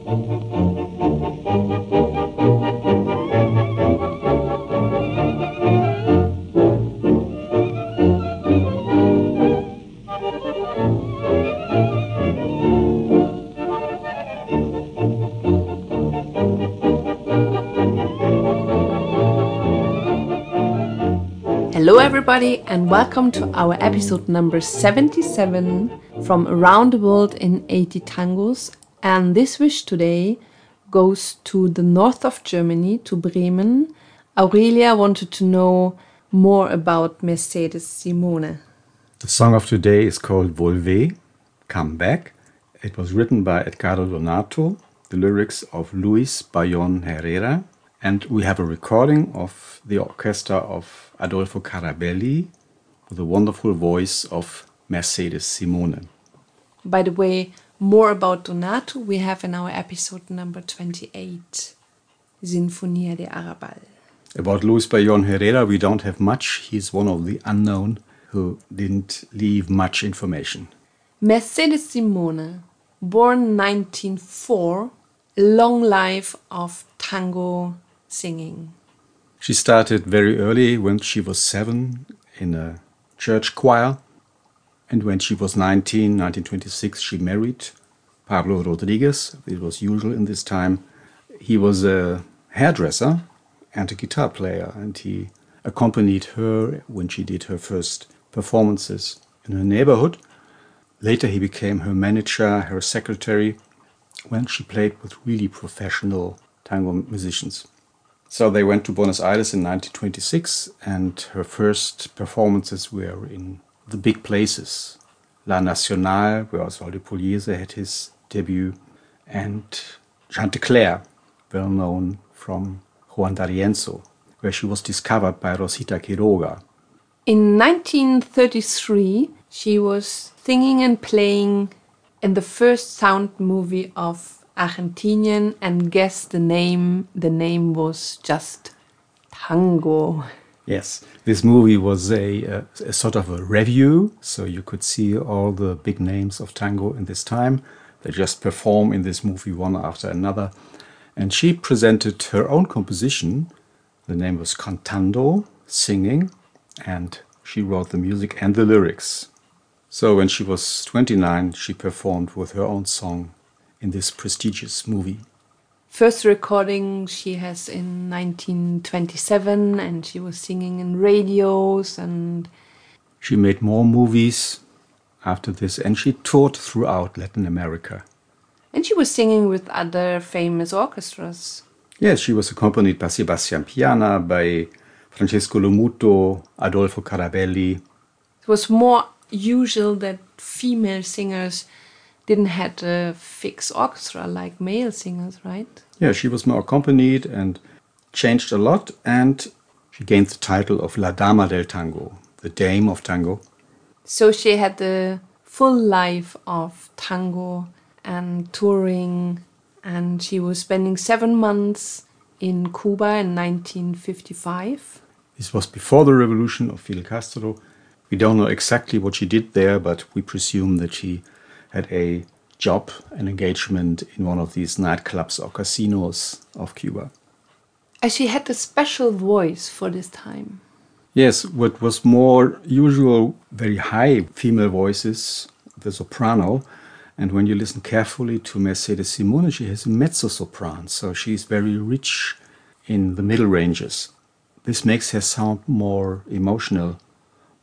Hello, everybody, and welcome to our episode number 77 from Around the World in 80 Tangos. And this wish today goes to the north of Germany, to Bremen. Aurelia wanted to know more about Mercedes Simone. The song of today is called Volve, Come Back. It was written by Edgardo Donato, the lyrics of Luis Bayon Herrera, and we have a recording of the orchestra of Adolfo Carabelli with the wonderful voice of Mercedes Simone. By the way, more about Donato we have in our episode number 28, Sinfonia de Arrabal. About Luis Bayon Herrera, we don't have much. He's one of the unknown who didn't leave much information. Mercedes Simone, born 1904, long life of tango singing. She started very early when she was seven in a church choir. And when she was 19, 1926, she married Pablo Rodriguez. It was usual in this time. He was a hairdresser and a guitar player, and he accompanied her when she did her first performances in her neighborhood. Later, he became her manager, her secretary, when she played with really professional tango musicians. So they went to Buenos Aires in 1926, and her first performances were in the big places. La Nacional, where Osvaldo Pugliese had his debut, and Chantecler, well known from Juan D'Arienzo, where she was discovered by Rosita Quiroga. In 1933, she was singing and playing in the first sound movie of Argentinian and guess the name. The name was just Tango. Yes, this movie was a, a, a, sort of a review, so you could see all the big names of tango in this time. They just perform in this movie one after another. And she presented her own composition. The name was Cantando, singing, and she wrote the music and the lyrics. So when she was 29, she performed with her own song in this prestigious movie. First recording she has in 1927, and she was singing in radios and. She made more movies after this, and she toured throughout Latin America. And she was singing with other famous orchestras. Yes, she was accompanied by Sebastian Piana, by Francesco Lomuto, Adolfo Carabelli. It was more usual that female singers didn't had a fixed orchestra like male singers, right? Yeah, she was more accompanied and changed a lot, and she gained the title of La Dama del Tango, the Dame of Tango. So she had the full life of tango and touring, and she was spending seven months in Cuba in 1955. This was before the revolution of Fidel Castro. We don't know exactly what she did there, but we presume that she had a job, an engagement in one of these nightclubs or casinos of Cuba. As she had a special voice for this time. Yes, what was more usual, very high female voices, the soprano. And when you listen carefully to Mercedes Simone, she has a mezzo soprano, so she's very rich in the middle ranges. This makes her sound more emotional,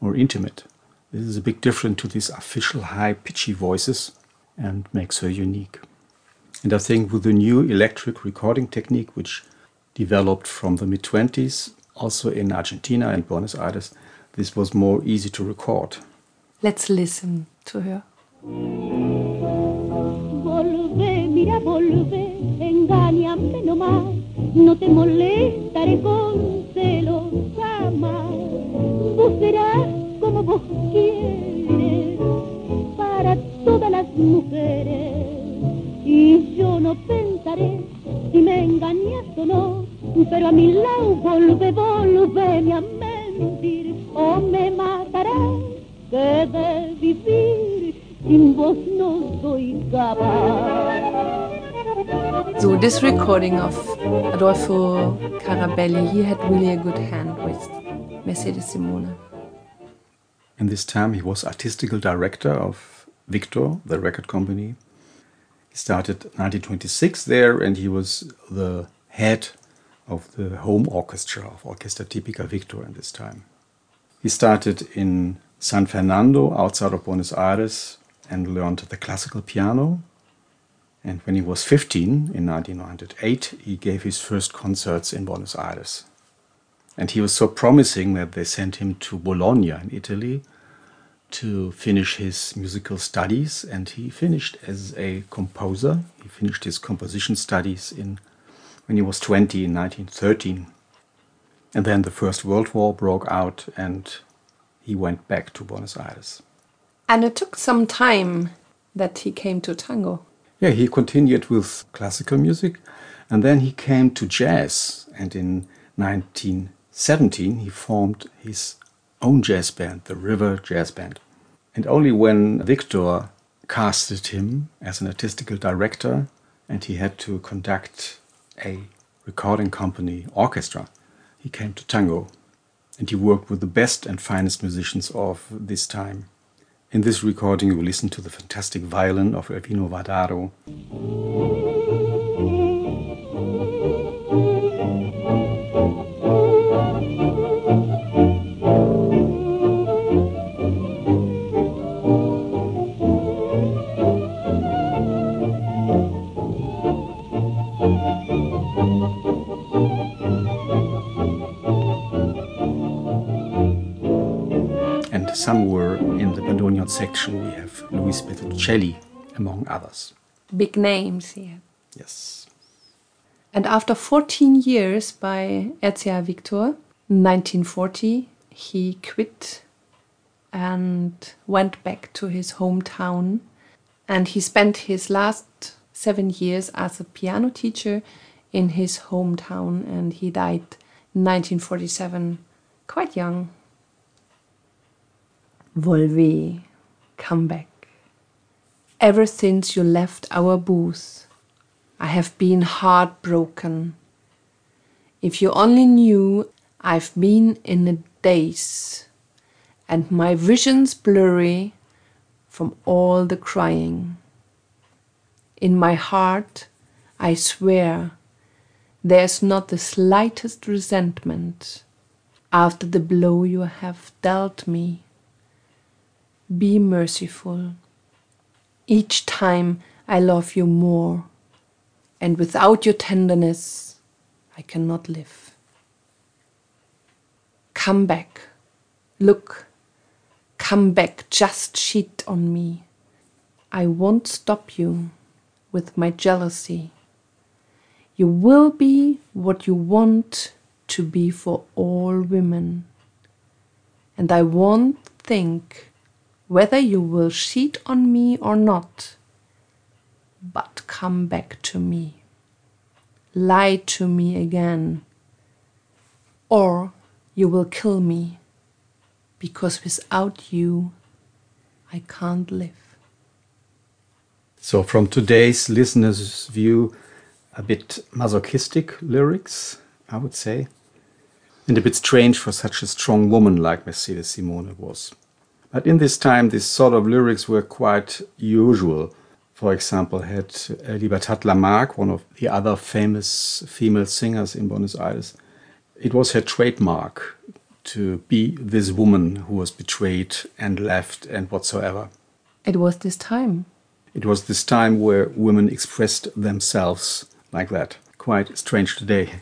more intimate. This is a big difference to these official high pitchy voices and makes her unique. And I think with the new electric recording technique, which developed from the mid 20s, also in Argentina and Buenos Aires, this was more easy to record. Let's listen to her. Volve, mira, volve, engáñame nomás, no te molestaré con que de vivir sin vos no soy capaz. to this recording of Adolfo Carabelli. He had really a good hand with Mercedes Simone. In this time, he was artistical director of Victor, the record company. He started 1926 there, and he was the head of the home orchestra of Orchestra Tipica Victor in this time. He started in San Fernando, outside of Buenos Aires, and learned the classical piano. And when he was 15, in 1908, he gave his first concerts in Buenos Aires. And he was so promising that they sent him to Bologna in Italy to finish his musical studies. And he finished as a composer. He finished his composition studies in when he was 20 in 1913. And then the First World War broke out and he went back to Buenos Aires. And it took some time that he came to tango. Yeah, he continued with classical music and then he came to jazz. And in 1917, he formed his own jazz band, the River Jazz Band. And only when Victor casted him as an artistical director and he had to conduct a recording company orchestra, he came to tango and he worked with the best and finest musicians of this time. In this recording, you will listen to the fantastic violin of Elvino Vardaro. Somewhere in the bandoneon section we have Luis Petruccelli, among others. Big names here. Yes. And after 14 years by RCA Victor, 1940, he quit and went back to his hometown. And he spent his last seven years as a piano teacher in his hometown. And he died in 1947, quite young. Volve, come back. Ever since you left our booth, I have been heartbroken. If you only knew, I've been in a daze, and my vision's blurry from all the crying. In my heart, I swear, there's not the slightest resentment after the blow you have dealt me. Be merciful. Each time I love you more, and without your tenderness, I cannot live. Come back. Look. Come back. Just cheat on me. I won't stop you with my jealousy. You will be what you want to be for all women. And I won't think whether you will cheat on me or not, but come back to me. Lie to me again, or you will kill me, because without you I can't live. So, from today's listener's view, a bit masochistic lyrics, I would say, and a bit strange for such a strong woman like Mercedes Simone was. But in this time, these sort of lyrics were quite usual. For example, had Libertad Lamarque, one of the other famous female singers in Buenos Aires, it was her trademark to be this woman who was betrayed and left and whatsoever. It was this time. It was this time where women expressed themselves like that. Quite strange today.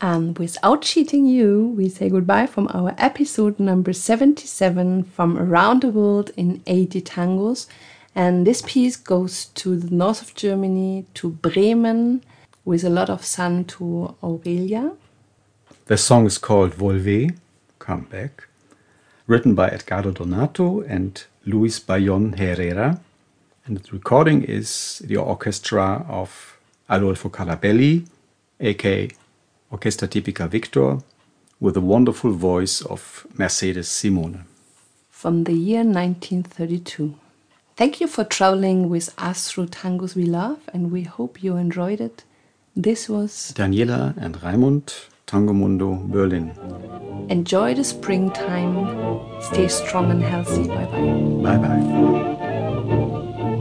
And without cheating you, we say goodbye from our episode number 77 from Around the World in 80 Tangos. And this piece goes to the north of Germany, to Bremen, with a lot of sun to Aurelia. The song is called Volve, Come Back, written by Edgardo Donato and Luis Bayon Herrera. And the recording is the orchestra of Adolfo Carabelli, aka Orchestra Tipica Victor, with the wonderful voice of Mercedes Simone. From the year 1932. Thank you for traveling with us through tangos we love, and we hope you enjoyed it. This was Daniela and Raimund, Tango Mundo, Berlin. Enjoy the springtime. Stay strong and healthy. Bye bye. Bye bye.